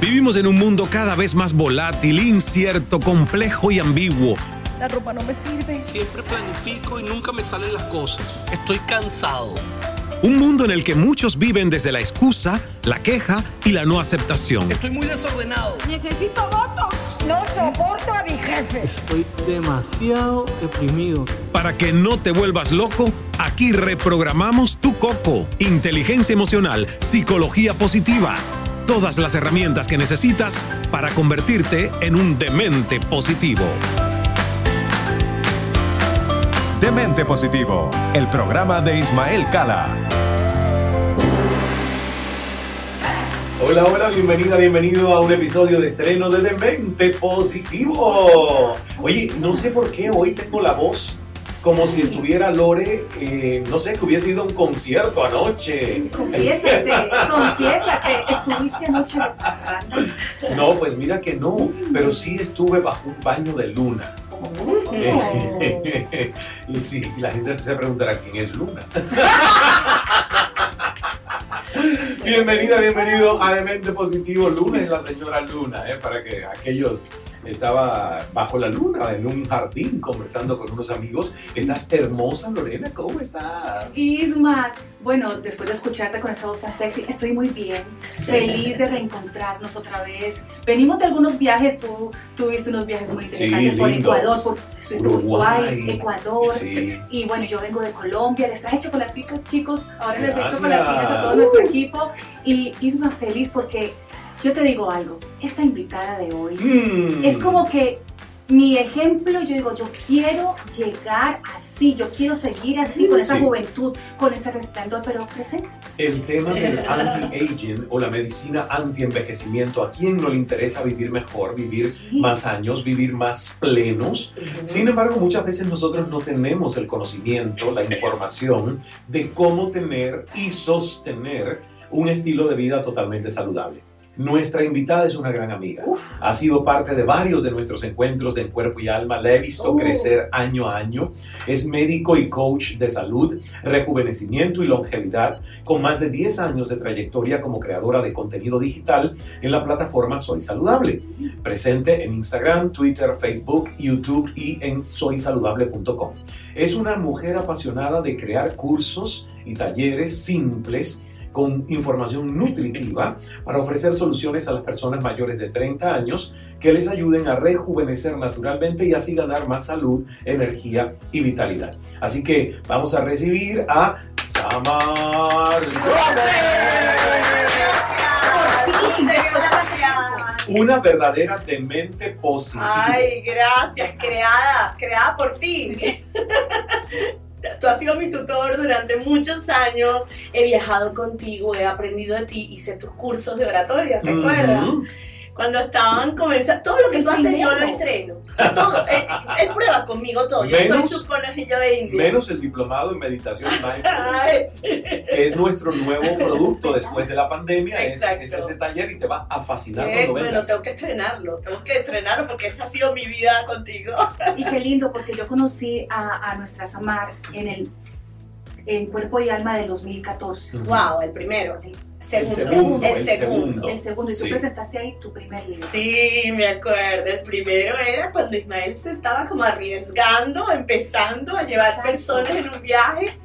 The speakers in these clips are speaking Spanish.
Vivimos en un mundo cada vez más volátil, incierto, complejo y ambiguo. La ropa no me sirve. Siempre planifico y nunca me salen las cosas. Estoy cansado. Un mundo en el que muchos viven desde la excusa, la queja y la no aceptación. Estoy muy desordenado. Necesito votos. No soporto a mi jefe. Estoy demasiado deprimido. Para que no te vuelvas loco, aquí reprogramamos tu coco. Inteligencia emocional, psicología positiva. Todas las herramientas que necesitas para convertirte en un demente positivo. Demente Positivo, el programa de Ismael Cala. Hola, hola, bienvenida, bienvenido a un episodio de estreno de Demente Positivo. Oye, no sé por qué hoy tengo la voz como si estuviera Lore, eh, no sé, que hubiese ido a un concierto anoche. Confiésate, confiésate, estuviste anoche. No, pues mira que no, pero sí estuve bajo un baño de luna. y sí, la gente se preguntará quién es Luna. Bienvenida, bienvenido a Demente Positivo. Luna es la señora Luna, ¿eh? para que aquellos estaba bajo la luna en un jardín conversando con unos amigos. Estás hermosa, Lorena, ¿cómo estás? Isma, bueno, después de escucharte con esa voz tan sexy, estoy muy bien. Sí. Feliz de reencontrarnos otra vez. Venimos de algunos viajes, tú tuviste unos viajes muy interesantes Sí, por. Ecuador, por, Uruguay, Uruguay. Ecuador. Sí. Y bueno, yo vengo de Colombia, les traje chocolaticas, chicos. Ahora les doy chocolaticas a todo nuestro equipo. Y Isma, feliz porque yo te digo algo, esta invitada de hoy Mm. es como que mi ejemplo, yo digo, yo quiero llegar así, yo quiero seguir así, con esa Sí. juventud, con ese resplandor, pero presente. El tema del anti-aging o la medicina anti-envejecimiento, ¿a quién no le interesa vivir mejor, vivir Sí. más años, vivir más plenos? Sin embargo, muchas veces nosotros no tenemos el conocimiento, la información de cómo tener y sostener un estilo de vida totalmente saludable. Nuestra invitada es una gran amiga. Uf. Ha sido parte de varios de nuestros encuentros de cuerpo y alma. La he visto Oh. crecer año a año. Es médico y coach de salud, rejuvenecimiento y longevidad, con más de 10 años de trayectoria como creadora de contenido digital en la plataforma Soy Saludable. Presente en Instagram, Twitter, Facebook, YouTube y en soysaludable.com. Es una mujer apasionada de crear cursos y talleres simples con información nutritiva para ofrecer soluciones a las personas mayores de 30 años que les ayuden a rejuvenecer naturalmente y así ganar más salud, energía y vitalidad. Así que vamos a recibir a Samar una verdadera demente positiva. Ay, gracias, creada, creada por ti. Tú has sido mi tutor durante muchos años, he viajado contigo, he aprendido de ti, hice tus cursos de oratoria, ¿te acuerdas? Cuando estaban comenzando, todo lo que tú haces yo lo estreno. Todo, él, él prueba conmigo todo. Yo Menos- soy su conejillo de India. Menos el diplomado en meditación y mindfulness. Que es nuestro nuevo producto después de la pandemia, es, ese taller y te va a fascinar Eh, cuando bueno, vengas. tengo que estrenarlo, tengo que estrenarlo porque esa ha sido mi vida contigo. Y qué lindo, porque yo conocí a, a nuestra Samar en el en Cuerpo y Alma del 2014. Ujú. Wow, el primero. El segundo, el el segundo. segundo. El segundo, y tú Sí. presentaste ahí tu primer libro. Sí, me acuerdo. El primero era cuando Ismael se estaba como arriesgando, empezando a llevar Exacto. personas en un viaje.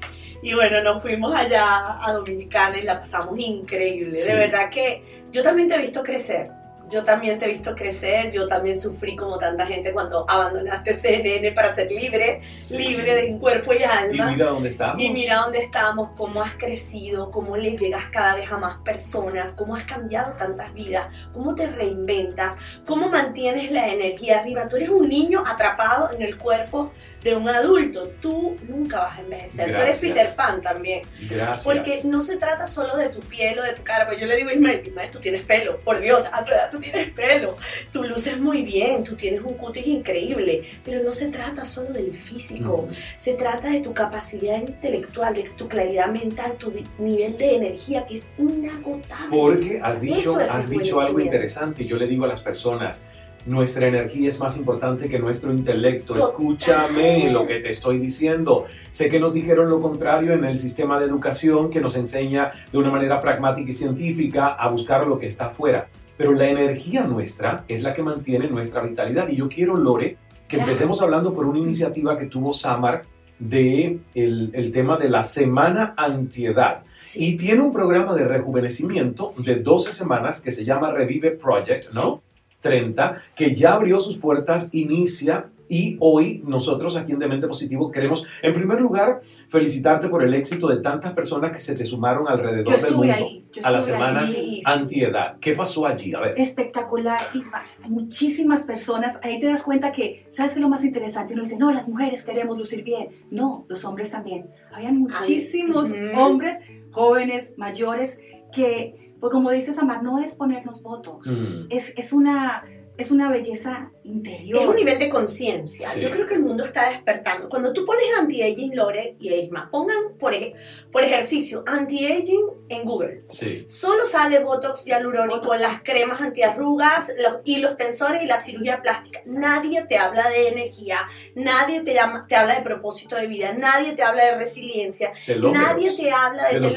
Y bueno, nos fuimos allá a Dominicana y la pasamos increíble. Sí. De verdad que yo también te he visto crecer. Yo también te he visto crecer, yo también sufrí como tanta gente cuando abandonaste CNN para ser libre, Sí. libre de cuerpo y Y alma. mira dónde estamos. Y mira dónde estamos, cómo has crecido, cómo le llegas cada vez a más personas, cómo has cambiado tantas vidas, cómo te reinventas, cómo mantienes la energía arriba. Tú eres un niño atrapado en el cuerpo de un adulto. Tú nunca vas a envejecer. Tú Gracias. eres Peter Pan también. Gracias. Porque no se trata solo de tu piel o de tu cara. Pues yo le digo Ismael, Ismael, tú tienes pelo. Por Dios, a tu edad tú tienes pelo. Tú luces muy bien, tú tienes un cutis increíble. Pero no se trata solo del físico. Mm. Se trata de tu capacidad intelectual, de tu claridad mental, tu nivel de energía que es inagotable. Porque has dicho, es has dicho algo interesante. Yo le digo a las personas, nuestra energía es más importante que nuestro intelecto. Escúchame lo que te estoy diciendo. Sé que nos dijeron lo contrario en el sistema de educación que nos enseña de una manera pragmática y científica a buscar lo que está afuera. Pero la energía nuestra es la que mantiene nuestra vitalidad. Y yo quiero, Lore, que empecemos hablando por una iniciativa que tuvo Samar de el, el tema de la semana antiedad. Sí. Y tiene un programa de rejuvenecimiento de 12 semanas que se llama Revive Project, ¿no? 30, que ya abrió sus puertas, inicia y hoy nosotros aquí en Demente Positivo queremos, en primer lugar, felicitarte por el éxito de tantas personas que se te sumaron alrededor del mundo ahí. A la semana ahí. antiedad. ¿Qué pasó allí? A ver. Espectacular, Isma. Muchísimas personas, ahí te das cuenta que, ¿sabes qué es lo más interesante? Uno dice, no, las mujeres queremos lucir bien. No, los hombres también. Habían muchísimos Ujú. hombres, jóvenes, mayores, que, pues como dices, Amar, no es ponernos votos. Mm. Es, es, una, es una belleza interior. Es un nivel de conciencia. Sí. Yo creo que el mundo está despertando. Cuando tú pones anti-aging, Lore y Isma, pongan por, ej- por ejercicio anti-aging en Google. Sí. Solo sale Botox hialurónico, Botox. las cremas antiarrugas los- y los tensores y la cirugía plástica. Nadie te habla de energía, nadie te, llama- te habla de propósito de vida, nadie te habla de resiliencia, Telómeros. nadie te habla de, De tú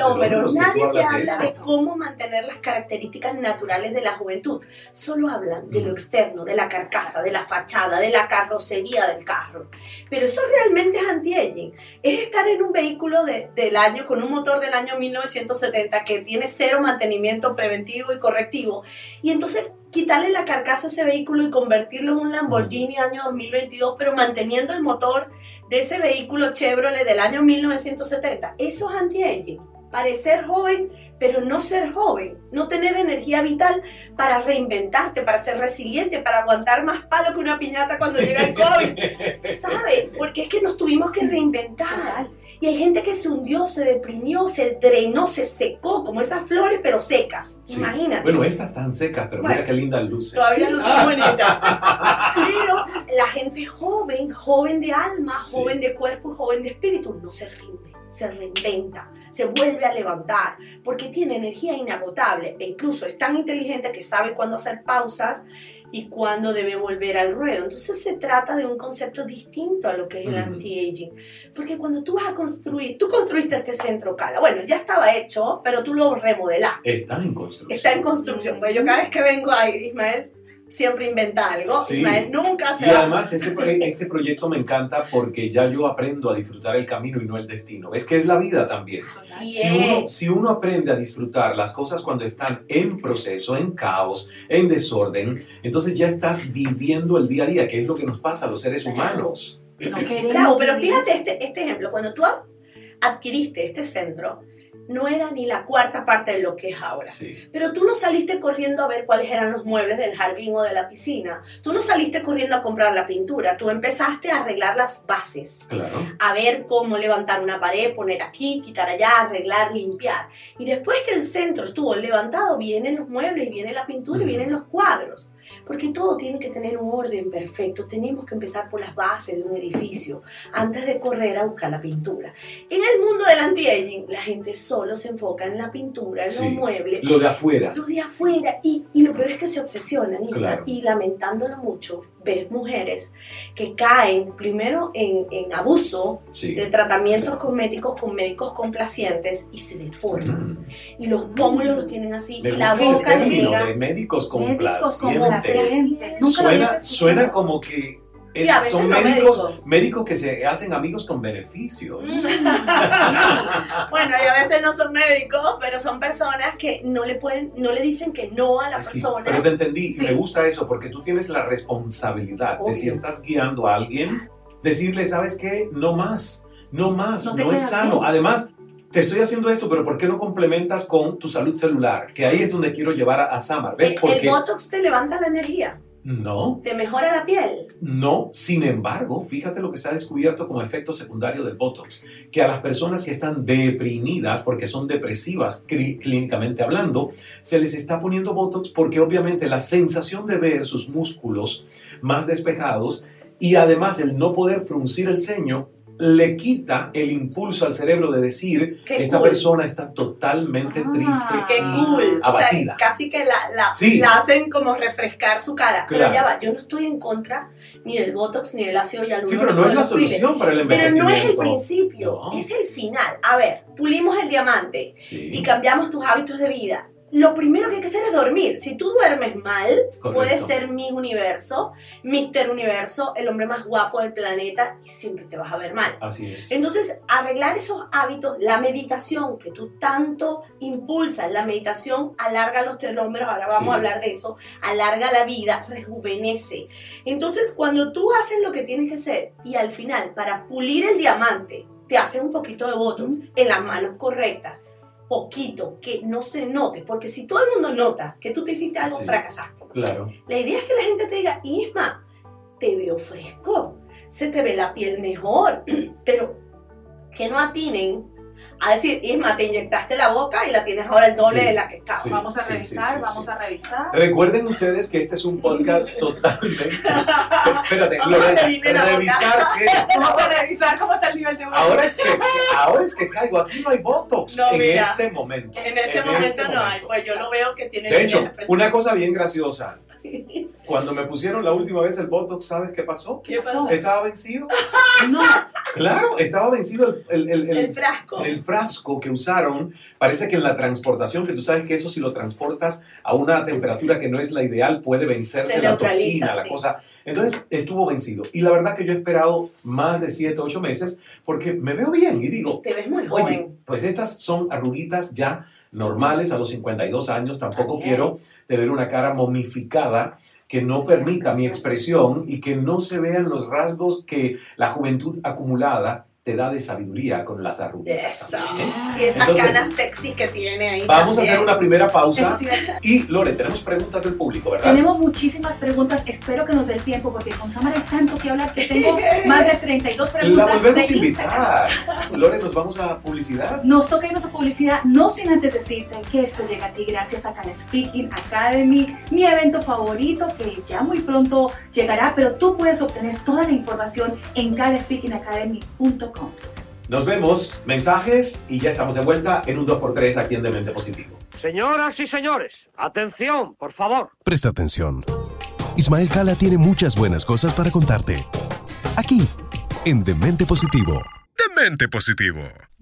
nadie te de habla de, cómo mantener las características naturales de la juventud. Solo hablan de lo externo, de la carcasa, de la fachada, de la carrocería del carro. Pero eso realmente es anti-aging. Es estar en un vehículo de- del año, con un motor del año 1970 que tiene cero mantenimiento preventivo y correctivo. Y entonces quitarle la carcasa a ese vehículo y convertirlo en un Lamborghini año 2022, pero manteniendo el motor de ese vehículo Chevrolet del año 1970. Eso es anti-aging. Parecer joven, pero no ser joven. No tener energía vital para reinventarte, para ser resiliente, para aguantar más palo que una piñata cuando llega el COVID. ¿Sabes? Porque es que nos tuvimos que reinventar. Y hay gente que se hundió, se deprimió, se drenó, se secó, como esas flores, pero secas. Sí. Imagínate. Bueno, estas están secas, pero Bueno. mira qué linda luce. Todavía luce bonita. Pero la gente joven, joven de alma, Sí. joven de cuerpo y joven de espíritu, no se rinde, se reinventa, se vuelve a levantar, porque tiene energía inagotable e incluso es tan inteligente que sabe cuándo hacer pausas y cuándo debe volver al ruedo. Entonces se trata de un concepto distinto a lo que es el anti-aging. Porque cuando tú vas a construir, tú construiste este centro Cala, bueno, ya estaba hecho, pero tú lo remodelaste. Está en construcción. Está en construcción. Pues yo cada vez que vengo ahí, Ismael siempre inventa algo. Sí. Ismael nunca se Y va. además este, pro- este proyecto me encanta porque ya yo aprendo a disfrutar el camino y no el destino. ¿Ves que es la vida también? Así Si uno, es. si uno aprende a disfrutar las cosas cuando están en proceso, en caos, en desorden, entonces ya estás viviendo el día a día, que es lo que nos pasa a los seres humanos. No queremos Bravo, pero fíjate este, este ejemplo. Cuando tú ad- adquiriste este centro, no era ni la cuarta parte de lo que es ahora. Sí. Pero tú no saliste corriendo a ver cuáles eran los muebles del jardín o de la piscina. Tú no saliste corriendo a comprar la pintura. Tú empezaste a arreglar las bases. Claro. a ver cómo levantar una pared, poner aquí, quitar allá, arreglar, limpiar. Y después que el centro estuvo levantado, vienen los muebles, viene la pintura y Ujú. vienen los cuadros. Porque todo tiene que tener un orden perfecto. Tenemos que empezar por las bases de un edificio antes de correr a buscar la pintura. En el mundo del anti-aging, la gente solo se enfoca en la pintura, en Sí. los muebles, Lo de afuera. tú de afuera y, y lo peor es que se obsesionan Claro. y lamentándolo mucho ves mujeres que caen primero en, en abuso Sí. de tratamientos cosméticos con médicos complacientes y se deforman Mm. y los pómulos los tienen así Me y la el boca término llega de médicos Médicos complacientes. complacientes. Nunca lo había Suena, suena como que Es- Y a veces son no médicos, médicos. médicos que se hacen amigos con beneficios. Bueno, y a veces no son médicos, pero son personas que no le pueden, no le dicen que no a la Sí, persona. pero te entendí, Sí. me gusta eso porque tú tienes la responsabilidad de si estás guiando a alguien, decirle, ¿sabes qué? No más, no más, No es sano. bien. Además, te estoy haciendo esto, pero ¿por qué no complementas con tu salud celular? Que ahí es donde quiero llevar a, a Samar. ¿Ves? el, el Porque Botox te levanta la energía, no, te mejora la piel. no. Sin embargo, fíjate lo que se ha descubierto como efecto secundario del Botox, que a las personas que están deprimidas, porque son depresivas clí- clínicamente hablando, se les está poniendo Botox porque obviamente la sensación de ver sus músculos más despejados y además el no poder fruncir el ceño le quita el impulso al cerebro de decir Qué esta cool. persona está totalmente Ah, triste Qué y cool. O sea, abatida. casi que la, la, Sí. la hacen como refrescar su cara. Pero Claro. ya va, yo no estoy en contra ni del Botox ni del ácido hialurónico. sí, pero no es la solución para el Pero envejecimiento. no es el principio, No. es el final. A ver, pulimos el diamante Sí, y cambiamos tus hábitos de vida. Lo primero que hay que hacer es dormir. Si tú duermes mal, correcto. puedes ser mi universo, Mister Universo, el hombre más guapo del planeta y siempre te vas a ver mal. Así es. Entonces, arreglar esos hábitos, la meditación que tú tanto impulsas, la meditación alarga los telómeros, ahora vamos Sí. a hablar de eso, alarga la vida, rejuvenece. Entonces, cuando tú haces lo que tienes que hacer y al final, para pulir el diamante, te haces un poquito de botox en las manos correctas, poquito, que no se note, porque si todo el mundo nota que tú te hiciste algo, Sí. fracasaste. Claro. La idea es que la gente te diga, Isma, te veo fresco, se te ve la piel mejor, pero que no atinen a decir, Isma, te inyectaste la boca y la tienes ahora el doble Sí, de la que estaba. sí. Vamos a sí, revisar, vamos a revisar. Recuerden ustedes que este es un podcast totalmente. Espérate, Vamos a Lorena, boca. revisar qué. Vamos a revisar cómo está el nivel de Ahora es que, ahora es que caigo. Aquí no hay botox No, en mira. este momento. En este momento no hay, pues yo lo veo que tiene De hecho, una cosa bien graciosa. Cuando me pusieron la última vez el botox, ¿sabes qué pasó? ¿Qué pasó? Estaba vencido. No, Claro, estaba vencido el, el- el- El frasco. el frasco que usaron. Parece que en la transportación, que tú sabes que eso si lo transportas a una temperatura que no es la ideal, puede vencerse Se la toxina, la sí. cosa. Entonces estuvo vencido. Y la verdad que yo he esperado más de 7, 8 meses porque me veo bien y digo, Te ves muy Oye, joven. pues estas son arruguitas ya normales a los 52 años. Tampoco También. quiero tener una cara momificada que no permita mi expresión y que no se vean los rasgos que la juventud acumulada te da de sabiduría con las arruguitas. Eso. también, ¿eh? Y esa Entonces, cara sexy que tiene ahí. Vamos a hacer una primera pausa. Y Lore, tenemos preguntas del público, ¿verdad? Tenemos muchísimas preguntas, espero que nos dé el tiempo porque con Samara hay tanto que hablar que tengo más de 32 La preguntas volvemos a invitar. Lore, nos vamos a publicidad. Nos toca irnos a publicidad, no sin antes decirte que esto llega a ti gracias a Can Speaking Academy, mi evento favorito que ya muy pronto llegará, pero tú puedes obtener toda la información en canspeakingacademy.com. Nos vemos, mensajes y ya estamos de vuelta en un 2x3 aquí en Demente Positivo. Señoras y señores, atención, por favor. Presta atención. Ismael Cala tiene muchas buenas cosas para contarte. Aquí, en Demente Positivo. Demente positivo.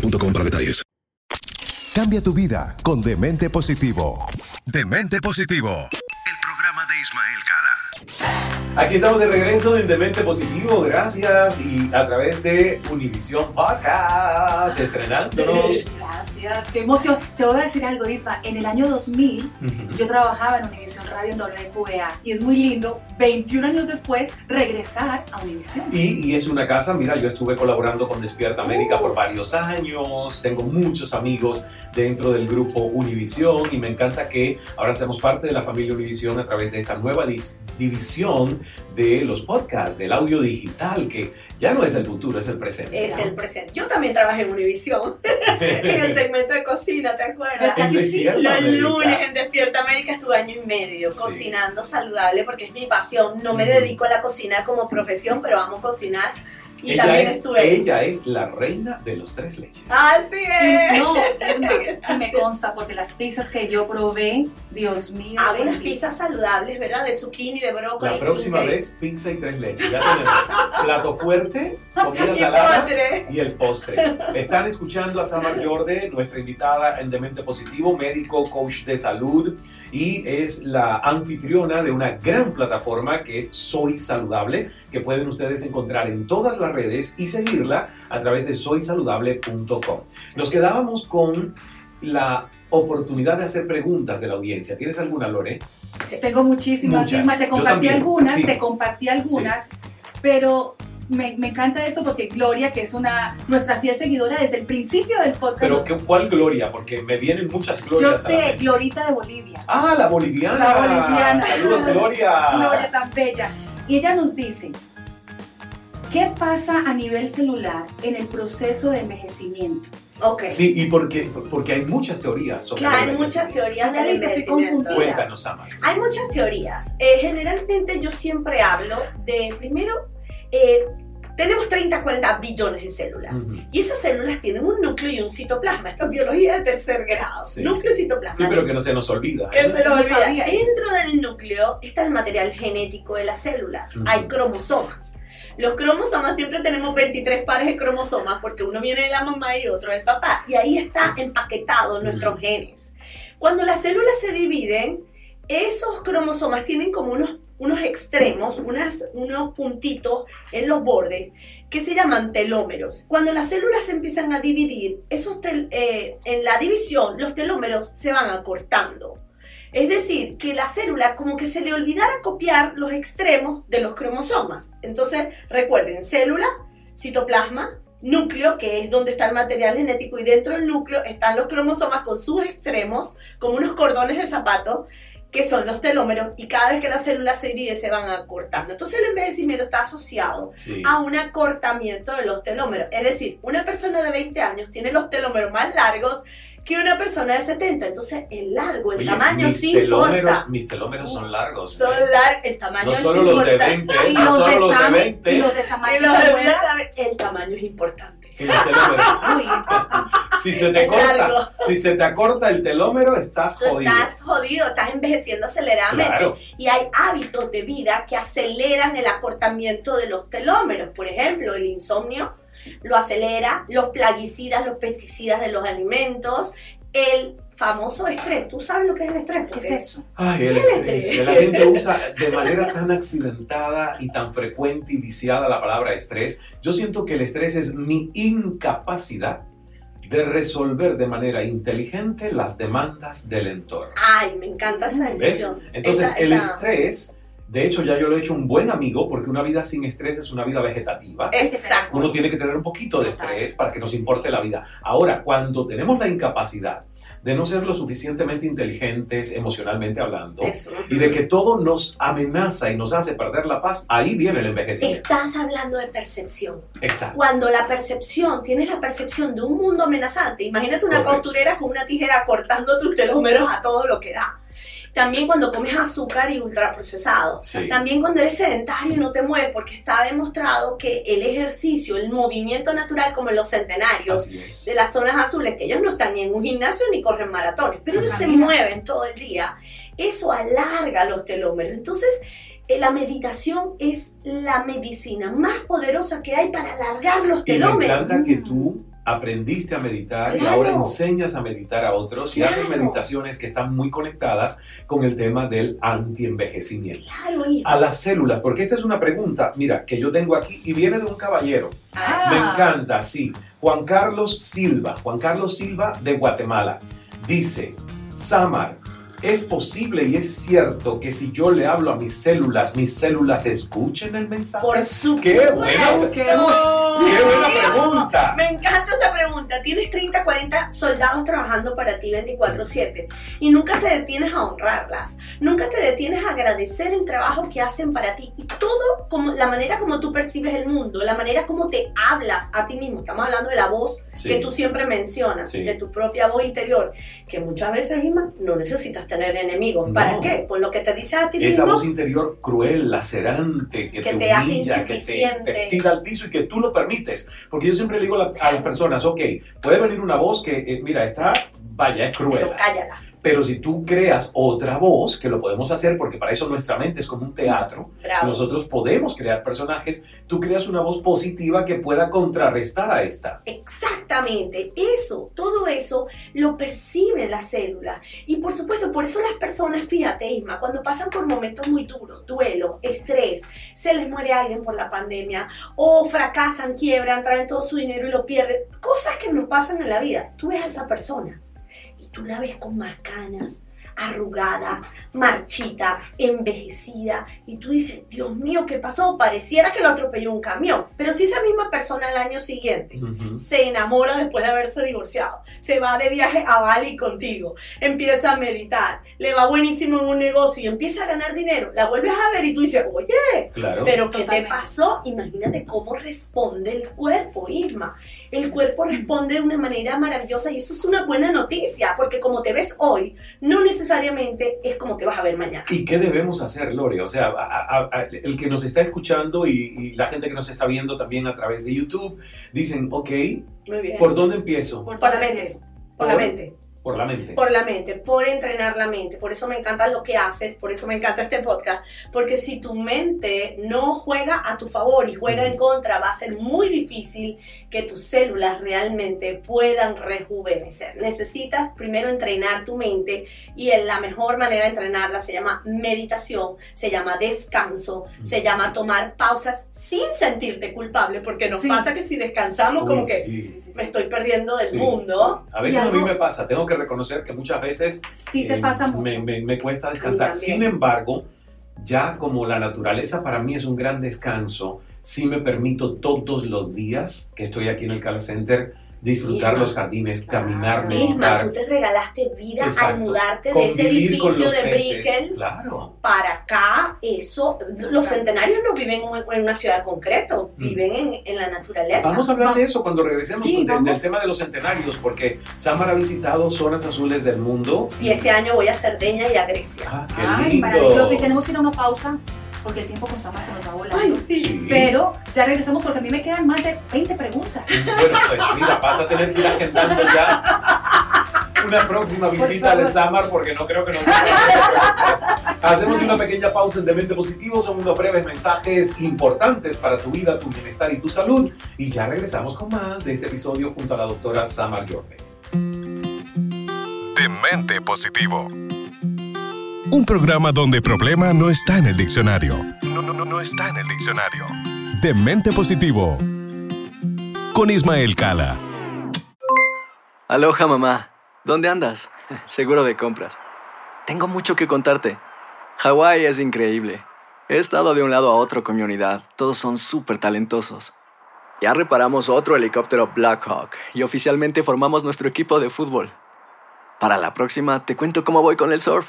boostmobile.com para detalles. Cambia tu vida con Demente Positivo. Demente Positivo. El programa de Ismael Cala. Aquí estamos de regreso en Demente Positivo, gracias. Y a través de Univision Podcast, estrenándonos. Gracias, qué emoción. Te voy a decir algo, Isma. En el año 2000, yo trabajaba en Univision Radio en WQA y es muy lindo, 21 años después, regresar a Univision. Y, y es una casa, mira, yo estuve colaborando con Despierta América por varios años, tengo muchos amigos dentro del grupo Univisión y me encanta que ahora seamos parte de la familia Univisión a través de esta nueva división de los podcasts, del audio digital, que ya no es el futuro, es el presente. Es el presente. Yo también trabajé en Univisión, en el segmento de cocina, ¿te acuerdas? Los lunes en Despierta América estuve año y medio Sí. cocinando saludable porque es mi pasión. No me dedico a la cocina como profesión, pero amo cocinar. Y Ella también es, estuve. ella es la reina de los tres leches. Así es. Y no, me consta porque las pizzas que yo probé, Dios mío. Hago unas bendito. pizzas saludables, ¿verdad? De zucchini, de brócoli. La próxima increíble. vez, pizza y tres leches. Ya tenemos plato fuerte, comida Y salada postre. y el postre. Están escuchando a Samar Jorde, nuestra invitada en Demente Positivo, médico, coach de salud y es la anfitriona de una gran plataforma que es Soy Saludable, que pueden ustedes encontrar en todas las redes y seguirla a través de soysaludable.com. Nos quedábamos con la oportunidad de hacer preguntas de la audiencia. ¿Tienes alguna, Lore? Tengo muchísimas, Muchas. Te Yo compartí algunas, sí. te compartí algunas, pero me, me encanta esto porque Gloria, que es una nuestra fiel seguidora desde el principio del podcast, Pero ¿qué- ¿cuál gloria? Porque me vienen muchas yo glorias. la sé. Glorita de Bolivia. Ah, la boliviana. La boliviana. Saludos, Gloria. Gloria tan bella. Y ella nos dice, ¿qué pasa a nivel celular en el proceso de envejecimiento? Ok. Sí, y porque, porque hay muchas teorías sobre Claro, hay muchas teorías estoy envejecimiento. Cuéntanos, Sama. Hay muchas teorías. Eh, generalmente yo siempre hablo de, primero, eh, tenemos 30, 40 billones de células. Ujú. Y esas células tienen un núcleo y un citoplasma. Esto es biología de tercer grado. Sí. Núcleo y citoplasma. Sí, pero que no se nos olvida. Que ¿eh? se lo No olvida. Dentro del núcleo está el material genético de las células. Ujú. Hay cromosomas. Los cromosomas siempre tenemos 23 pares de cromosomas porque uno viene de la mamá y otro del papá. Y ahí está empaquetado nuestros genes. Cuando las células se dividen, esos cromosomas tienen como unos, unos extremos, unas, unos puntitos en los bordes que se llaman telómeros. Cuando las células se empiezan a dividir, esos tel- eh, en la división los telómeros se van acortando. Es decir, que la célula como que se le olvidara copiar los extremos de los cromosomas. Entonces, recuerden, célula, citoplasma, núcleo, que es donde está el material genético, y dentro del núcleo están los cromosomas con sus extremos, como unos cordones de zapato, que son los telómeros, y cada vez que la célula se divide se van acortando. Entonces el envejecimiento está asociado Sí. a un acortamiento de los telómeros. Es decir, una persona de 20 años tiene los telómeros más largos que una persona de 70. Entonces, el largo, el Oye, tamaño mis sí telómeros, importa. mis telómeros son largos. Son lar- el tamaño no sí solo los de importa. 20, Y no los solo de los de Sammy, 20. y los de Y los de el tamaño es importante. Y los telómeros. Muy importante. Si se te largo. corta, si se te acorta el telómero, estás Tú jodido. estás jodido, estás envejeciendo aceleradamente. Claro. Y hay hábitos de vida que aceleran el acortamiento de los telómeros. Por ejemplo, el insomnio lo acelera, los plaguicidas, los pesticidas de los alimentos, el famoso estrés. ¿Tú sabes lo que es el estrés? ¿Qué Porque- es eso? Ay, el ¿Qué estrés. estrés? La gente usa de manera tan accidentada y tan frecuente y viciada la palabra estrés. Yo siento que el estrés es mi incapacidad de resolver de manera inteligente las demandas del entorno. Ay, me encanta esa ¿Ves? decisión. Entonces, Esa- el esa- estrés De hecho, ya yo lo he hecho un buen amigo porque una vida sin estrés es una vida vegetativa. Exacto. Uno tiene que tener un poquito de estrés para que nos importe la vida. Ahora, cuando tenemos la incapacidad de no ser lo suficientemente inteligentes emocionalmente hablando Eso. y de que todo nos amenaza y nos hace perder la paz, ahí viene el envejecimiento. Estás hablando de percepción. Exacto. Cuando la percepción, tienes la percepción de un mundo amenazante, imagínate una Correcto. costurera con una tijera cortando tus telómeros a todo lo que da. También cuando comes azúcar y ultraprocesado. Sí. También cuando eres sedentario y no te mueves, porque está demostrado que el ejercicio, el movimiento natural, como en los centenarios de las zonas azules, que ellos no están ni en un gimnasio ni corren maratones, pero ellos se mueven todo el día, eso alarga los telómeros. Entonces, eh, la meditación es la medicina más poderosa que hay para alargar los Y me telómeros. encanta que tú aprendiste a meditar y ahora enseñas a meditar a otros y haces meditaciones que están muy conectadas con el tema del antienvejecimiento. Claro, A las células, porque esta es una pregunta, mira, que yo tengo aquí y viene de un caballero. Ah. Me encanta, sí. Juan Carlos Silva, Juan Carlos Silva de Guatemala. Dice, Samar, ¿es posible y es cierto que si yo le hablo a mis células, mis células escuchen el mensaje? Por supuesto. ¡Qué buena, ¡Qué qué buena pregunta! Me encanta esa pregunta. Tienes 30, 40 soldados trabajando para ti 24/7 y nunca te detienes a honrarlas. Nunca te detienes a agradecer el trabajo que hacen para ti y todo como la manera como tú percibes el mundo, la manera como te hablas a ti mismo. Estamos hablando de la voz Sí. que tú siempre mencionas, Sí. de tu propia voz interior, que muchas veces, Isma, no necesitas tener enemigos. ¿Para qué? Por lo que te dice a ti Esa mismo. voz interior cruel, lacerante, que, Que te, te hace humilla, que te, tira al piso y que tú lo permites. Porque yo siempre le digo a, la- a las personas, ok, puede venir una voz que, eh, mira, está, vaya, es Pero cruel. cállala. Pero si tú creas otra voz, que lo podemos hacer porque para eso nuestra mente es como un teatro, Bravo. nosotros podemos crear personajes, tú creas una voz positiva que pueda contrarrestar a esta. Exactamente, eso, todo eso lo perciben las células. Y por supuesto, por eso las personas, fíjate, Isma, cuando pasan por momentos muy duros, duelo, estrés, se les muere alguien por la pandemia, o fracasan, quiebran, traen todo su dinero y lo pierden, cosas que nos pasan en la vida. Tú ves a esa persona y tú la ves con más canas, arrugada, marchita, envejecida, y tú dices, Dios mío, ¿qué pasó? Pareciera que lo atropelló un camión. Pero si esa misma persona al año siguiente se enamora después de haberse divorciado, se va de viaje a Bali contigo, empieza a meditar, le va buenísimo en un negocio y empieza a ganar dinero, la vuelves a ver y tú dices, oye, Claro. pero ¿qué te pasó? Imagínate cómo responde el cuerpo, Irma. El cuerpo responde de una manera maravillosa y eso es una buena noticia, porque como te ves hoy, no necesariamente es como te vas a ver mañana. ¿Y qué debemos hacer, Lore? O sea, a- a- a- el que nos está escuchando y, y la gente que nos está viendo también a través de YouTube, dicen, ok, Muy bien. ¿por dónde empiezo? Por la mente. Por la mente. Por la mente. Por la mente, por entrenar la mente. Por eso me encanta lo que haces, por eso me encanta este podcast. Porque si tu mente no juega a tu favor y juega en contra, va a ser muy difícil que tus células realmente puedan rejuvenecer. Necesitas primero entrenar tu mente y en la mejor manera de entrenarla se llama meditación, se llama descanso, se llama tomar pausas sin sentirte culpable. Porque nos Sí. pasa que si descansamos, Uy, como que sí. me estoy perdiendo del Sí, mundo. A veces a mí me pasa, tengo que reconocer que muchas veces Sí te eh, pasa mucho. Me, me- me cuesta descansar. Sin embargo, ya como la naturaleza para mí es un gran descanso, sí me permito todos los días que estoy aquí en el Call Center disfrutar Isma. los jardines, caminar, Isma, meditar. tú te regalaste vida al Exacto. mudarte de ese Convivir edificio de Brickell Claro. para acá. Eso, los centenarios no viven en una ciudad concreta, viven en, en la naturaleza. Mm. Vamos a hablar de eso cuando regresemos Sí, de- del tema de los centenarios, porque Samar ha visitado zonas azules del mundo. Y este año voy a Cerdeña y a Grecia. Ah, qué Ay, lindo. maravilloso. Y tenemos que ir a una pausa porque el tiempo con Samar se nos va volando. Ay, sí. Sí. Pero ya regresamos porque a mí me quedan más de 20 preguntas. Bueno, pues mira, vas a tener que ir agendando ya una próxima visita de Samar porque no creo que nos Hacemos una pequeña pausa en Demente Positivo, son unos breves mensajes importantes para tu vida, tu bienestar y tu salud. Y ya regresamos con más de este episodio junto a la doctora Samar Jorge. Demente Positivo. Un programa donde problema no está en el diccionario. No, no, no, no está en el diccionario. Demente Positivo. Con Ismael Cala. Aloha mamá, ¿dónde andas? Seguro de compras. Tengo mucho que contarte. Hawái es increíble. He estado de un lado a otro con mi unidad. Todos son súper talentosos. Ya reparamos otro helicóptero Blackhawk y oficialmente formamos nuestro equipo de fútbol. Para la próxima te cuento cómo voy con el surf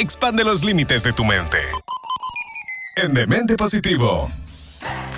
Expande los límites de tu mente. En Demente Positivo.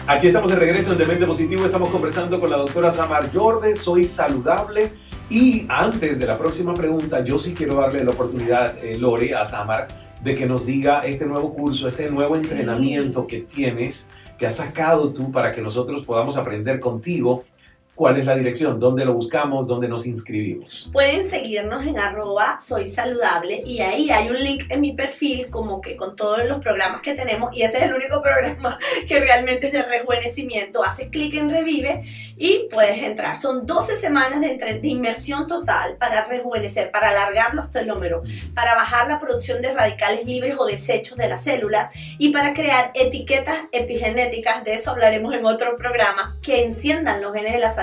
Aquí estamos de regreso en Demente Positivo. Estamos conversando con la doctora Samar Jorde. Soy saludable. Y antes de la próxima pregunta, yo sí quiero darle la oportunidad, eh, Lore, a Samar, de que nos diga este nuevo curso, este nuevo Sí. entrenamiento que tienes, que has sacado tú para que nosotros podamos aprender contigo. ¿Cuál es la dirección? ¿Dónde lo buscamos? ¿Dónde nos inscribimos? Pueden seguirnos en arroba soy saludable y ahí hay un link en mi perfil como que con todos los programas que tenemos y ese es el único programa que realmente es de rejuvenecimiento. Haces clic en revive y puedes entrar. Son 12 semanas de, entre- de inmersión total para rejuvenecer, para alargar los telómeros, para bajar la producción de radicales libres o desechos de las células y para crear etiquetas epigenéticas, de eso hablaremos en otro programa, que enciendan los genes de la salud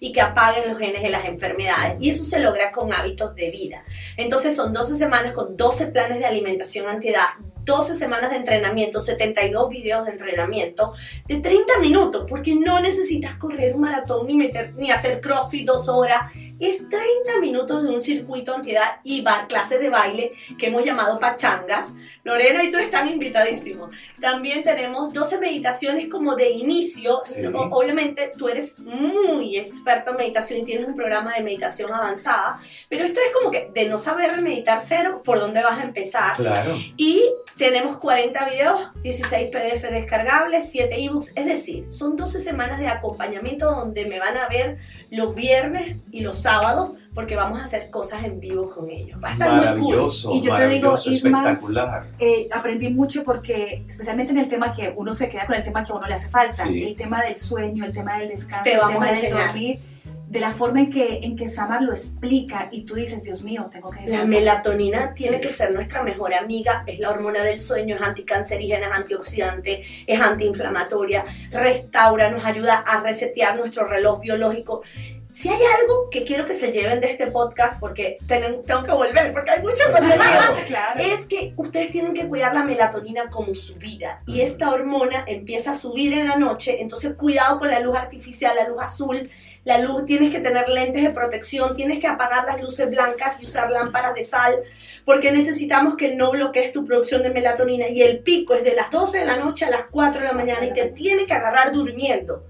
y que apaguen los genes de las enfermedades. Y eso se logra con hábitos de vida. Entonces son 12 semanas con 12 planes de alimentación antiedad, 12 semanas de entrenamiento, 72 videos de entrenamiento de 30 minutos, porque no necesitas correr un maratón ni, meter, ni hacer crossfit dos horas. Es 30 minutos de un circuito antiedad y clases de baile que hemos llamado pachangas. Lorena y tú están invitadísimos. También tenemos 12 meditaciones como de inicio. Sí. Obviamente tú eres muy experto en meditación y tienes un programa de meditación avanzada, pero esto es como que de no saber meditar cero, ¿por dónde vas a empezar? Claro. Y tenemos 40 videos, 16 PDF descargables, 7 ebooks, es decir, son 12 semanas de acompañamiento donde me van a ver los viernes y los sábados porque vamos a hacer cosas en vivo con ellos. Va a estar muy cool. Maravilloso, Y yo te digo, maravilloso, Isma, espectacular. Eh, aprendí mucho porque, especialmente en el tema que uno se queda con el tema que a uno le hace falta, Sí. el tema del sueño, el tema del descanso, Te el vamos tema a del dormir, de la forma en que, en que Samar lo explica y tú dices, Dios mío, tengo que La descansar. melatonina tiene Sí. que ser nuestra mejor amiga, es la hormona del sueño, es anticancerígena, es antioxidante, es antiinflamatoria, restaura, nos ayuda a resetear nuestro reloj biológico. Si hay algo que quiero que se lleven de este podcast, porque ten- tengo que volver, porque hay mucha Claro, contenido, claro. es que ustedes tienen que cuidar la melatonina como su vida. Y esta hormona empieza a subir en la noche, entonces cuidado con la luz artificial, la luz azul, la luz, tienes que tener lentes de protección, tienes que apagar las luces blancas y usar lámparas de sal, porque necesitamos que no bloquees tu producción de melatonina. Y el pico es de las 12 de la noche a las 4 de la mañana y te tiene que agarrar durmiendo.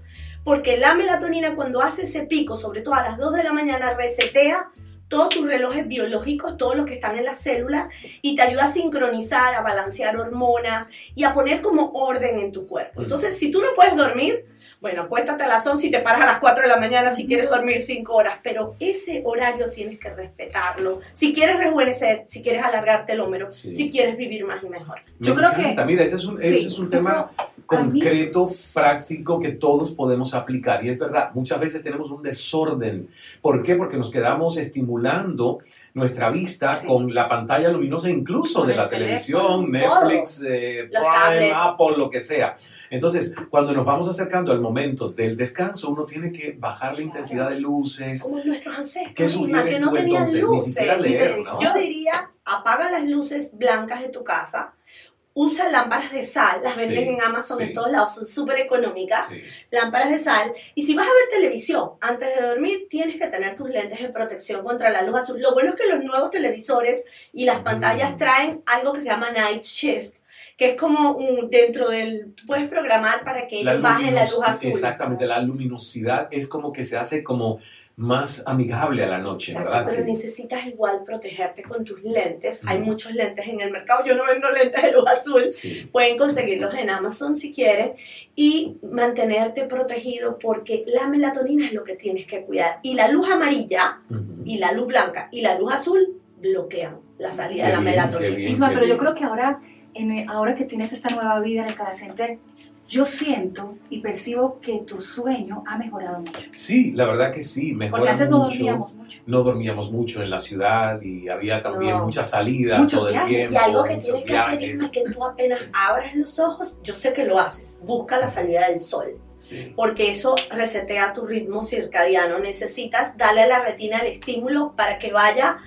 Porque la melatonina cuando hace ese pico, sobre todo a las 2 de la mañana, resetea todos tus relojes biológicos, todos los que están en las células, y te ayuda a sincronizar, a balancear hormonas y a poner como orden en tu cuerpo. Mm. Entonces, si tú no puedes dormir, bueno, acuéstate a las 11 y te paras a las 4 de la mañana si quieres dormir 5 horas, pero ese horario tienes que respetarlo. Si quieres rejuvenecer, si quieres alargar telómero, Sí. si quieres vivir más y mejor. Me Yo creo que- encanta. Mira, ese es un, ese Sí, es un tema concreto, práctico, que todos podemos aplicar. Y es verdad, muchas veces tenemos un desorden. ¿Por qué? Porque nos quedamos estimulando nuestra vista Sí. con la pantalla luminosa incluso Con de la televisión, Netflix, eh, Prime. Apple, lo que sea. Entonces, cuando nos vamos acercando al momento del descanso, uno tiene que bajar la intensidad de luces. Como nuestros ancestros, ¿Qué Isma, sugieres que no tú tenían entonces? Ni luces. siquiera leer, ¿no? Yo diría, apaga las luces blancas de tu casa, usa lámparas de sal, las Sí, venden en Amazon sí. en todos lados, son súper económicas, Sí. lámparas de sal, y si vas a ver televisión antes de dormir, tienes que tener tus lentes de protección contra la luz azul. Lo bueno es que los nuevos televisores y las pantallas Mm. traen algo que se llama night shift, que es como un, dentro del, tú puedes programar para que ellos bajen la luz azul. Exactamente, la luminosidad es como que se hace como más amigable a la noche, Exacto, ¿verdad? pero Sí. necesitas igual protegerte con tus lentes. Hay muchos lentes en el mercado. Yo no vendo lentes de luz azul. Pueden conseguirlos en Amazon si quieren. Y mantenerte protegido porque la melatonina es lo que tienes que cuidar. Y la luz amarilla y la luz blanca y la luz azul bloquean la salida Qué de la bien, melatonina. bien, Isma, pero yo bien. creo que ahora, en, ahora que tienes esta nueva vida en el Center, yo siento y percibo que tu sueño ha mejorado mucho. Sí, la verdad que sí, mejora Porque antes no mucho. dormíamos mucho. No dormíamos mucho en la ciudad y había también No. muchas salidas Muchos todo el viajes. tiempo. Y algo que tienes que hacer es que tú apenas abras los ojos, yo sé que lo haces, busca la salida del sol. Sí. Porque eso resetea tu ritmo circadiano. Necesitas darle a la retina el estímulo para que vaya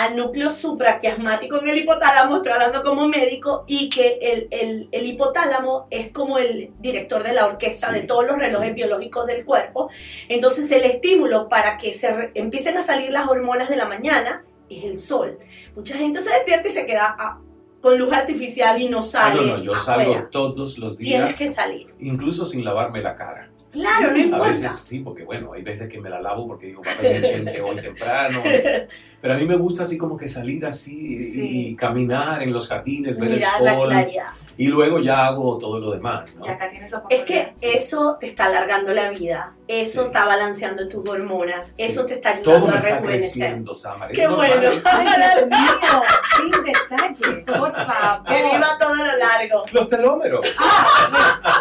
al núcleo supraquiasmático en el hipotálamo, estoy hablando como médico, y que el, el- el hipotálamo es como el director de la orquesta de todos los relojes biológicos del cuerpo. Entonces el estímulo para que se empiecen a salir las hormonas de la mañana es el sol. Mucha gente se despierta y se queda ah, con luz artificial y no Ah, sale. no, no, yo afuera. salgo todos los días. Tienes que salir. Incluso sin lavarme la cara. Claro, no A importa. veces sí, porque bueno, hay veces que me la lavo porque digo, va a venir gente hoy temprano. Pero a mí me gusta así como que salir así y- Sí. y caminar en los jardines, ver Mirar el la sol. claridad. Y luego ya hago todo lo demás, ¿no? Y acá tienes la Es que eso te está alargando la vida, eso está balanceando tus hormonas, eso te está ayudando Todo me a está rejuvenecer. Qué normal bueno. Ay, Dios mío, sin detalles, por favor. Que viva todo lo largo. Los telómeros.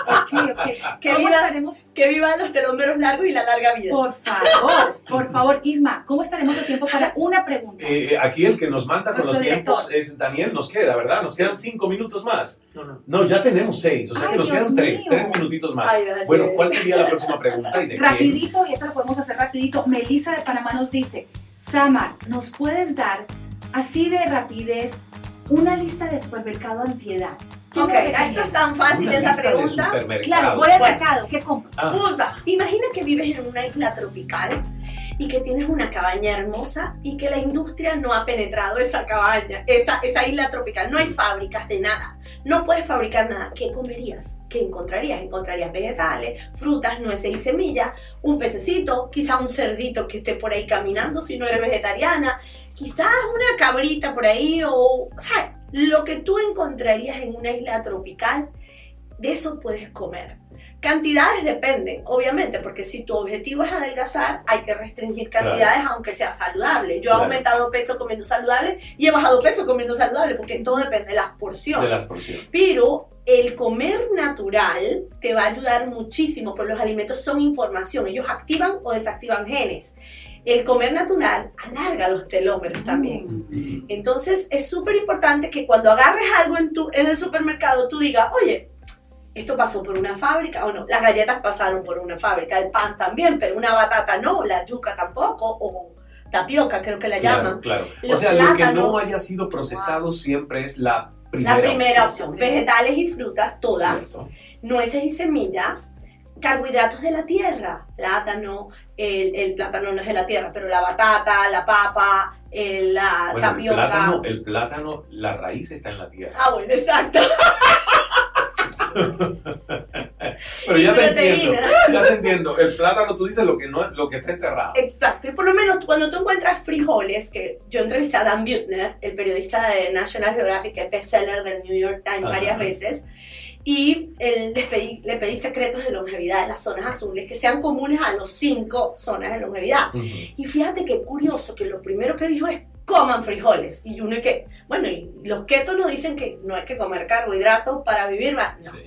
Ok, ok. Que ¿Cómo viva, estaremos? que vivan los telómeros largos y la larga vida. Por favor, por favor, Isma, ¿cómo estaremos de tiempo para una pregunta? Eh, aquí el que nos manda con Nuestro los director. tiempos es Daniel, nos queda, ¿verdad? Nos quedan cinco minutos más. No, ya tenemos seis, o sea Ay, que nos Dios quedan tres, mío. tres minutitos más. Ay, bueno, ¿cuál sería la próxima pregunta y de qué? Rapidito, y esta lo podemos hacer rapidito. Melissa de Panamá nos dice, Samar, ¿nos puedes dar así de rapidez una lista de supermercado antiedad? ¿Qué Ok, esto es tan fácil esa pregunta. Claro, voy al mercado, ¿qué compro? Ah. Fruta. Imagina que vives en una isla tropical y que tienes una cabaña hermosa y que la industria no ha penetrado esa cabaña, esa, esa isla tropical. No hay fábricas de nada. No puedes fabricar nada. ¿Qué comerías? ¿Qué encontrarías? Encontrarías vegetales, frutas, nueces y semillas, un pececito, quizá un cerdito que esté por ahí caminando si no eres vegetariana, quizás una cabrita por ahí o, sea, lo que tú encontrarías en una isla tropical, de eso puedes comer. Cantidades dependen, obviamente, porque si tu objetivo es adelgazar, hay que restringir Claro. cantidades aunque sea saludable. Yo he Claro. aumentado peso comiendo saludable y he bajado peso comiendo saludable, porque todo depende de las porciones. De las porciones. Pero el comer natural te va a ayudar muchísimo, porque los alimentos son información, ellos activan o desactivan genes. El comer natural alarga los telómeros también. Entonces es súper importante que cuando agarres algo en, tu, en el supermercado, tú digas, oye, esto pasó por una fábrica o no. Las galletas pasaron por una fábrica, el pan también, pero una batata no, la yuca tampoco, o tapioca creo que la llaman. Claro, claro. O sea, lo que no plátanos. haya sido procesado siempre es la primera La primera opción. opción, vegetales y frutas, todas, Cierto. nueces y semillas, carbohidratos de la tierra, plátano, el, el plátano no es de la tierra, pero la batata, la papa, el- la Bueno, el tapioca. plátano, el plátano, la raíz está en la tierra. Ah, bueno, exacto. Pero ya te entiendo, ya te entiendo. El plátano tú dices lo que no es, lo que está enterrado. Exacto, y por lo menos cuando tú encuentras frijoles, que yo entrevisté a Dan Buettner, el periodista de National Geographic, el bestseller del New York Times Ajá. varias veces, y él, les pedí, le pedí secretos de longevidad en las zonas azules que sean comunes a los cinco zonas de longevidad. Y fíjate qué curioso que lo primero que dijo es coman frijoles. Y uno es que, bueno, y los ketos nos dicen que no hay que comer carbohidratos para vivir más. No.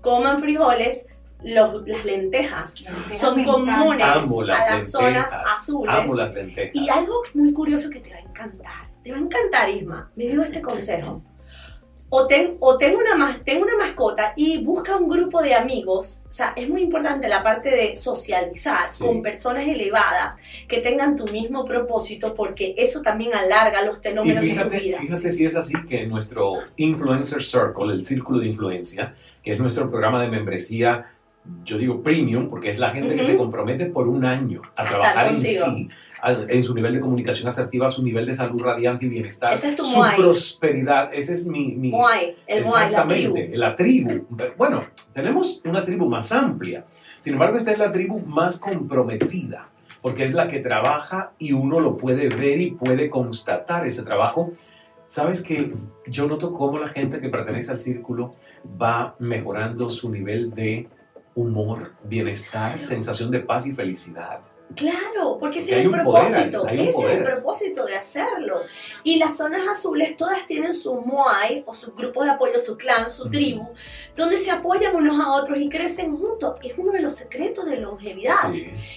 Coman frijoles, los- las lentejas son me comunes Amo las a las zonas lentejas. azules. Amo las lentejas. Y algo muy curioso que te va a encantar, te va a encantar, Isma, me dio este consejo. O ten, o ten, una, mas- ten una mascota y busca un grupo de amigos. O sea, es muy importante la parte de socializar Sí. con personas elevadas que tengan tu mismo propósito porque eso también alarga los Y telómeros de tu fíjate, vida. fíjate si es así que nuestro Influencer Circle, el círculo de influencia, que es nuestro programa de membresía yo digo premium porque es la gente que Ujú. se compromete por un año a A trabajar en sí, en su nivel de comunicación asertiva, su nivel de salud radiante y bienestar, Ese es tu su Moai. prosperidad. Ese es mi... mi Moai, el Moai, la tribu. Exactamente, la tribu. Bueno, tenemos una tribu más amplia. Sin embargo, esta es la tribu más comprometida, porque es la que trabaja y uno lo puede ver y puede constatar ese trabajo. Sabes que yo noto cómo la gente que pertenece al círculo va mejorando su nivel de humor, bienestar, sensación de paz y felicidad. Claro, porque ese es el poder propósito. ese es el propósito de hacerlo. Y las zonas azules todas tienen su Moai o su grupo de apoyo, su clan, su tribu, donde se apoyan unos a otros y crecen juntos. Es uno de los secretos de longevidad.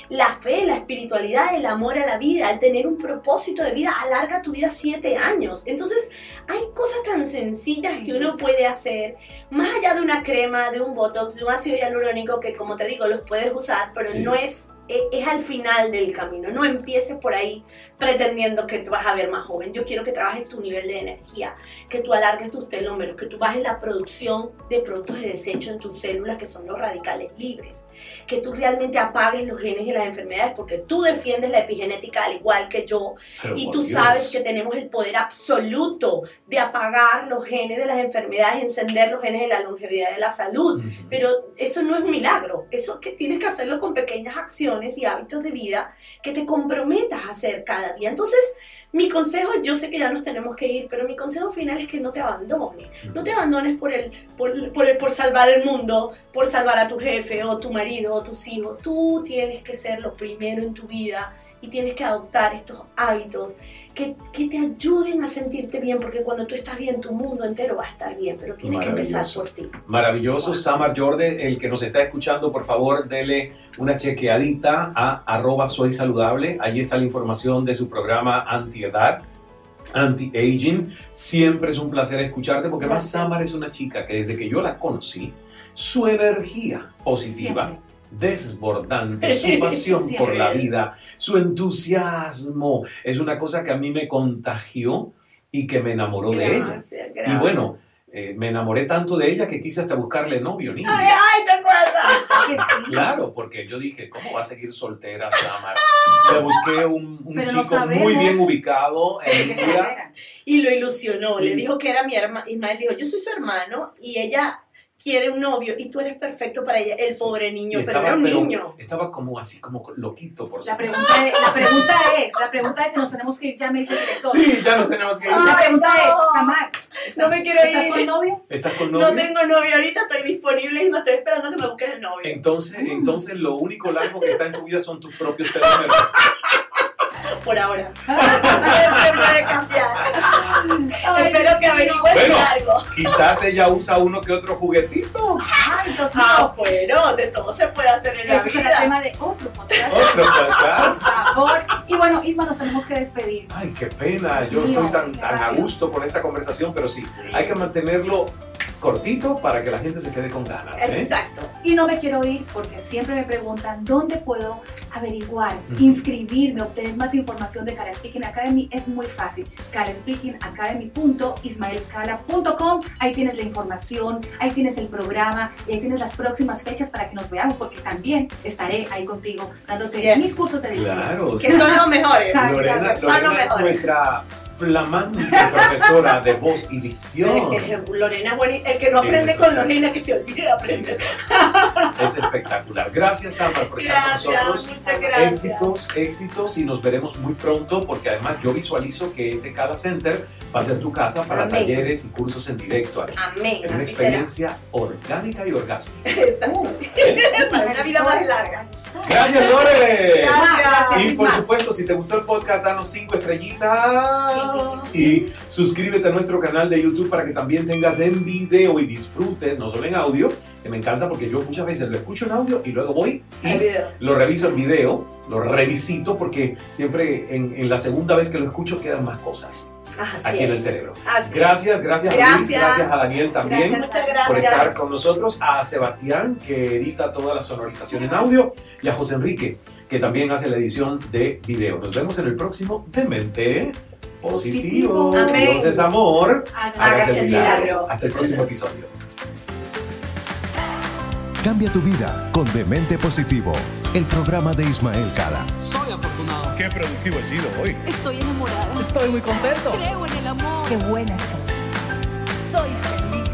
La fe, la espiritualidad, el amor a la vida, el tener un propósito de vida, alarga tu vida siete años. Entonces, hay cosas tan sencillas que uno puede hacer, más allá de una crema, de un botox, de un ácido hialurónico, que como te digo, los puedes usar, pero Sí. no es es al final del camino. No empieces por ahí pretendiendo que te vas a ver más joven. Yo quiero que trabajes tu nivel de energía, que tú alargues tus telómeros, que tú bajes la producción de productos de desecho en tus células, que son los radicales libres, que tú realmente apagues los genes de las enfermedades, porque tú defiendes la epigenética al igual que yo, Pero y tú Dios. sabes que tenemos el poder absoluto de apagar los genes de las enfermedades, encender los genes de la longevidad de la salud. Pero eso no es un milagro, eso que tienes que hacerlo con pequeñas acciones y hábitos de vida que te comprometas a hacer cada día. Entonces, mi consejo, yo sé que ya nos tenemos que ir, pero mi consejo final es que no te abandones. No te abandones por el, por, por el- por salvar el mundo, por salvar a tu jefe o tu marido o tus hijos. Tú tienes que ser lo primero en tu vida y tienes que adoptar estos hábitos que, que te ayuden a sentirte bien, porque cuando tú estás bien, tu mundo entero va a estar bien, pero tienes que empezar por ti. Maravilloso, Samar Jorde, el que nos está escuchando, por favor, dele una chequeadita a arroba soy saludable. Allí está la información de su programa antiedad, anti-aging. Siempre es un placer escucharte porque más Samar es una chica que desde que yo la conocí, su energía positiva, desbordante, su pasión por la vida, su entusiasmo, es una cosa que a mí me contagió y que me enamoró de ella. Gracias, Y bueno, eh, me enamoré tanto de ella que quise hasta buscarle novio, niña. Ay, ay, ¿te acuerdas? Claro, porque yo dije, ¿cómo va a seguir soltera Samar? Le busqué un, un Pero no chico muy bien ubicado en. Y lo ilusionó, le dijo que era mi hermano. Ismael dijo, yo soy su hermano y ella quiere un novio y tú eres perfecto para ella. El pobre niño, pero era un pero niño. estaba como así, como loquito por La pregunta, es, la pregunta es, la pregunta es si nos tenemos que ir ya, me dice el director. Sí, ya nos tenemos que ir. La pregunta Ay, es. Samar, No me quiero ¿estás ir. con novio? ¿Estás con novio? No tengo novio ahorita, estoy disponible y me estoy esperando que me busques el novio. Entonces, entonces lo único largo que está en tu vida son tus propios telómeros. Por ahora. Siempre puede cambiar. Espero que averigües Bueno, algo. quizás ella usa uno que otro juguetito. Ay, Dios Ah, bueno, de todo se puede hacer en la Eso será tema de otro podcast. Otro Por podcast. favor. Y bueno, Isma, nos tenemos que despedir. Ay, qué pena. Yo mío, estoy tan, tan a gusto con esta conversación, pero sí, hay que mantenerlo cortito para que la gente se quede con ganas. ¿eh? Exacto. Y no me quiero ir porque siempre me preguntan dónde puedo averiguar, inscribirme, obtener más información de Cara Speaking Academy. Es muy fácil. caraspeakingacademy.ismaelcala.com. Ahí tienes la información, ahí tienes el programa y ahí tienes las próximas fechas para que nos veamos porque también estaré ahí contigo dándote Yes. mis cursos de edición. Claro. Que son los mejores. Lorena, Son los Lorena es mejores. nuestra flamante profesora de voz y dicción. Es que Lorena es buenísima. El que no aprende con Lorena que se olvide de aprender. Es espectacular. Gracias, Samar, por estar con Gracias, nosotros. muchas gracias. Éxitos, éxitos y nos veremos muy pronto porque además yo visualizo que este Cada Center va a ser tu casa para Amén. talleres y cursos en directo aquí. Amén, En una así será. experiencia orgánica y orgásmica. Para una vida más larga. Gracias, Lore. Gracias. Y por supuesto, si te gustó el podcast, danos cinco estrellitas y suscríbete a nuestro canal de YouTube para que también tengas en video y disfrutes, no solo en audio, que me encanta porque yo muchas veces lo escucho en audio y luego voy y El video. lo reviso en video, lo revisito porque siempre en, en la segunda vez que lo escucho quedan más cosas Así aquí en el cerebro. Así. Gracias, gracias, a Luis, Gracias. gracias a Daniel también Gracias, gracias. por estar con nosotros, a Sebastián que edita toda la sonorización en audio y a José Enrique que también hace la edición de video. Nos vemos en el próximo Demente Positivo. Positivo. Amén. Entonces, amor, Hágase el milagro. Hasta el próximo episodio. Cambia tu vida con Demente Positivo, el programa de Ismael Cala. Soy afortunado. Qué productivo he sido hoy. Estoy enamorada. Estoy muy contento. Creo en el amor. Qué buena estoy. Soy feliz.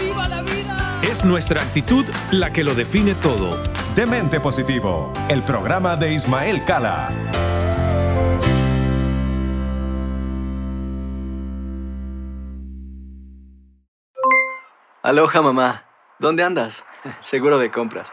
¡Viva la vida! Es nuestra actitud la que lo define todo. Demente Positivo, el programa de Ismael Cala. Aloha mamá, ¿dónde andas? Seguro de compras.